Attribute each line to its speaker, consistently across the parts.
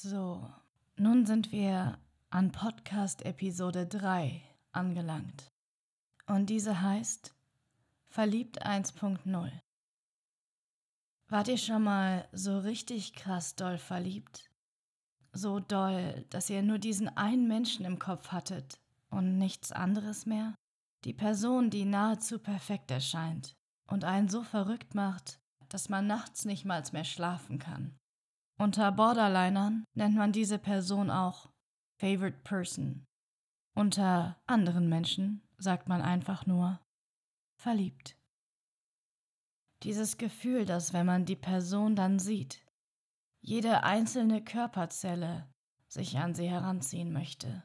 Speaker 1: So, nun sind wir an Podcast Episode 3 angelangt. Und diese heißt Verliebt 1.0. Wart ihr schon mal so richtig krass doll verliebt? So doll, dass ihr nur diesen einen Menschen im Kopf hattet und nichts anderes mehr? Die Person, die nahezu perfekt erscheint und einen so verrückt macht, dass man nachts nicht mal mehr schlafen kann. Unter Borderlinern nennt man diese Person auch Favorite Person. Unter anderen Menschen sagt man einfach nur verliebt. Dieses Gefühl, dass wenn man die Person dann sieht, jede einzelne Körperzelle sich an sie heranziehen möchte.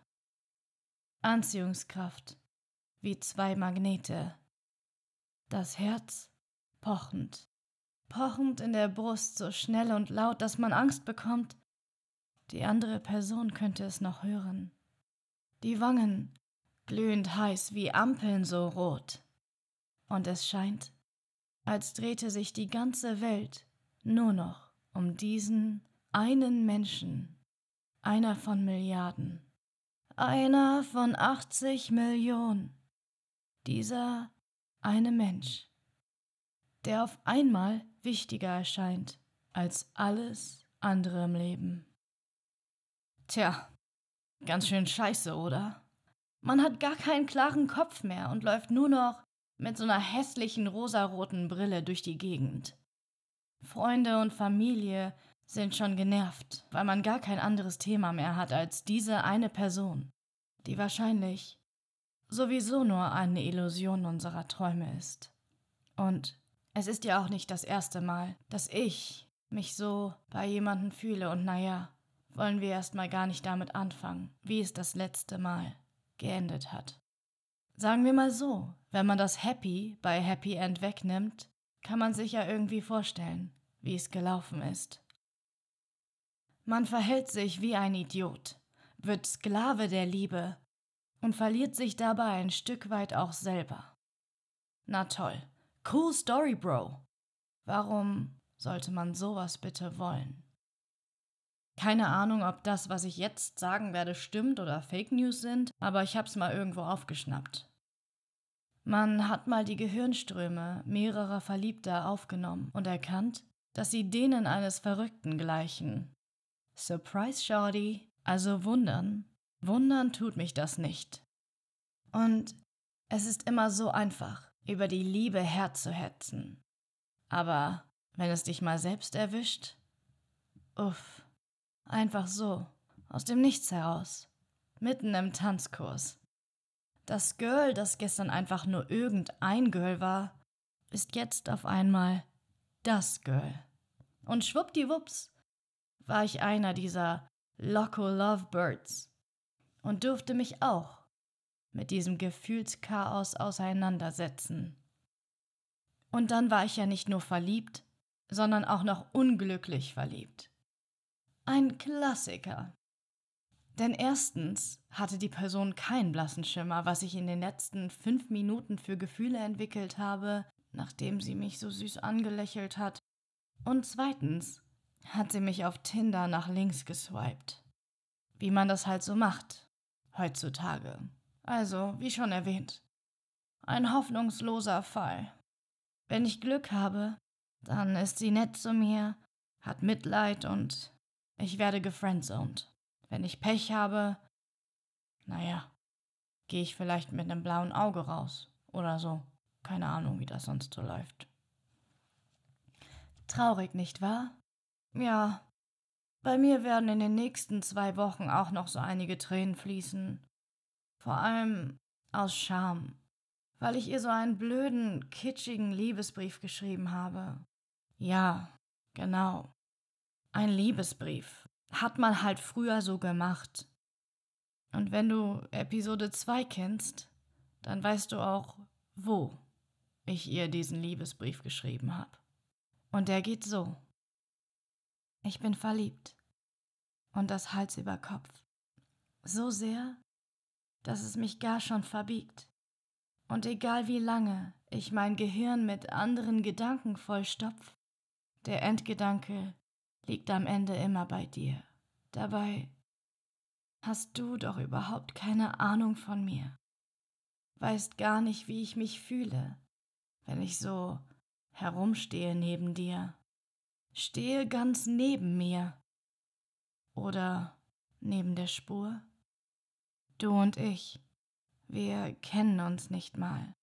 Speaker 1: Anziehungskraft wie zwei Magnete. Das Herz pochend pochend in der Brust, so schnell und laut, dass man Angst bekommt. Die andere Person könnte es noch hören. Die Wangen glühend heiß wie Ampeln so rot. Und es scheint, als drehte sich die ganze Welt nur noch um diesen einen Menschen, einer von Milliarden, einer von 80 Millionen. Dieser eine Mensch der auf einmal wichtiger erscheint als alles andere im Leben. Tja, ganz schön scheiße, oder? Man hat gar keinen klaren Kopf mehr und läuft nur noch mit so einer hässlichen rosaroten Brille durch die Gegend. Freunde und Familie sind schon genervt, weil man gar kein anderes Thema mehr hat als diese eine Person, die wahrscheinlich sowieso nur eine Illusion unserer Träume ist. Und es ist ja auch nicht das erste Mal, dass ich mich so bei jemandem fühle und naja, wollen wir erstmal gar nicht damit anfangen, wie es das letzte Mal geendet hat. Sagen wir mal so, wenn man das Happy bei Happy End wegnimmt, kann man sich ja irgendwie vorstellen, wie es gelaufen ist. Man verhält sich wie ein Idiot, wird Sklave der Liebe und verliert sich dabei ein Stück weit auch selber. Na toll, Cool Story, Bro. Warum sollte man sowas bitte wollen? Keine Ahnung, ob das, was ich jetzt sagen werde, stimmt oder Fake News sind, aber ich hab's mal irgendwo aufgeschnappt. Man hat mal die Gehirnströme mehrerer Verliebter aufgenommen und erkannt, dass sie denen eines Verrückten gleichen. Surprise, Shorty. Also wundern. Wundern tut mich das nicht. Und es ist immer so einfach über die Liebe herzuhetzen. Aber wenn es dich mal selbst erwischt, uff, einfach so, aus dem Nichts heraus, mitten im Tanzkurs. Das Girl, das gestern einfach nur irgendein Girl war, ist jetzt auf einmal das Girl. Und schwuppdiwupps war ich einer dieser Loco Lovebirds und durfte mich auch mit diesem Gefühlschaos auseinandersetzen. Und dann war ich ja nicht nur verliebt, sondern auch noch unglücklich verliebt. Ein Klassiker. Denn erstens hatte die Person keinen blassen Schimmer, was ich in den letzten fünf Minuten für Gefühle entwickelt habe, nachdem sie mich so süß angelächelt hat. Und zweitens hat sie mich auf Tinder nach links geswiped. Wie man das halt so macht, heutzutage. Also, wie schon erwähnt, ein hoffnungsloser Fall. Wenn ich Glück habe, dann ist sie nett zu mir, hat Mitleid und ich werde gefriendzoned. Wenn ich Pech habe, naja, gehe ich vielleicht mit einem blauen Auge raus oder so. Keine Ahnung, wie das sonst so läuft. Traurig, nicht wahr? Ja. Bei mir werden in den nächsten zwei Wochen auch noch so einige Tränen fließen. Vor allem aus Scham, weil ich ihr so einen blöden, kitschigen Liebesbrief geschrieben habe. Ja, genau. Ein Liebesbrief. Hat man halt früher so gemacht. Und wenn du Episode 2 kennst, dann weißt du auch, wo ich ihr diesen Liebesbrief geschrieben habe. Und der geht so. Ich bin verliebt. Und das Hals über Kopf. So sehr, dass es mich gar schon verbiegt. Und egal wie lange ich mein Gehirn mit anderen Gedanken vollstopf, der Endgedanke liegt am Ende immer bei dir. Dabei hast du doch überhaupt keine Ahnung von mir. Weißt gar nicht, wie ich mich fühle, wenn ich so herumstehe neben dir. Stehe ganz neben mir. Oder neben der Spur. Du und ich, wir kennen uns nicht mal.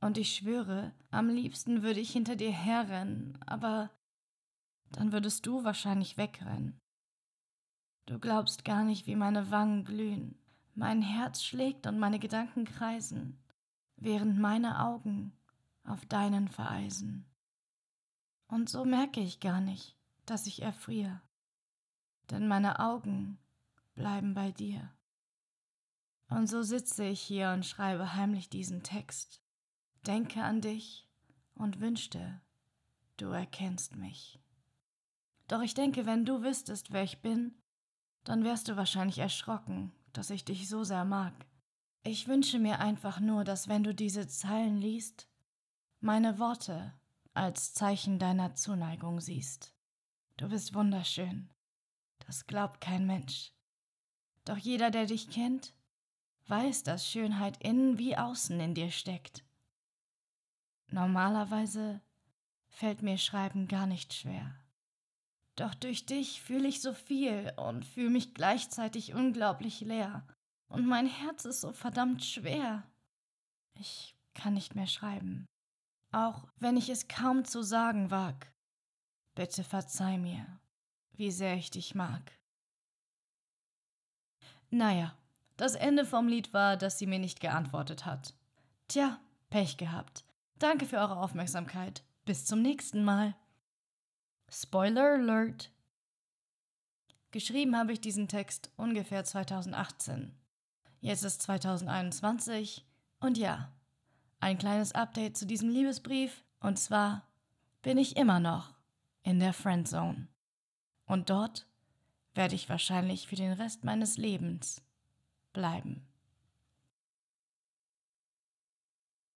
Speaker 1: Und ich schwöre, am liebsten würde ich hinter dir herrennen, aber dann würdest du wahrscheinlich wegrennen. Du glaubst gar nicht, wie meine Wangen glühen, mein Herz schlägt und meine Gedanken kreisen, während meine Augen auf deinen vereisen. Und so merke ich gar nicht, dass ich erfriere, denn meine Augen bleiben bei dir. Und so sitze ich hier und schreibe heimlich diesen Text, denke an dich und wünschte, du erkennst mich. Doch ich denke, wenn du wüsstest, wer ich bin, dann wärst du wahrscheinlich erschrocken, dass ich dich so sehr mag. Ich wünsche mir einfach nur, dass wenn du diese Zeilen liest, meine Worte als Zeichen deiner Zuneigung siehst. Du bist wunderschön. Das glaubt kein Mensch. Doch jeder, der dich kennt, weiß, dass Schönheit innen wie außen in dir steckt. Normalerweise fällt mir Schreiben gar nicht schwer. Doch durch dich fühle ich so viel und fühle mich gleichzeitig unglaublich leer. Und mein Herz ist so verdammt schwer. Ich kann nicht mehr schreiben. Auch wenn ich es kaum zu sagen wag. Bitte verzeih mir, wie sehr ich dich mag. Naja, das Ende vom Lied war, dass sie mir nicht geantwortet hat. Tja, Pech gehabt. Danke für eure Aufmerksamkeit. Bis zum nächsten Mal. Spoiler Alert! Geschrieben habe ich diesen Text ungefähr 2018. Jetzt ist 2021 und ja, ein kleines Update zu diesem Liebesbrief und zwar bin ich immer noch in der Friendzone. Und dort werde ich wahrscheinlich für den Rest meines Lebens bleiben.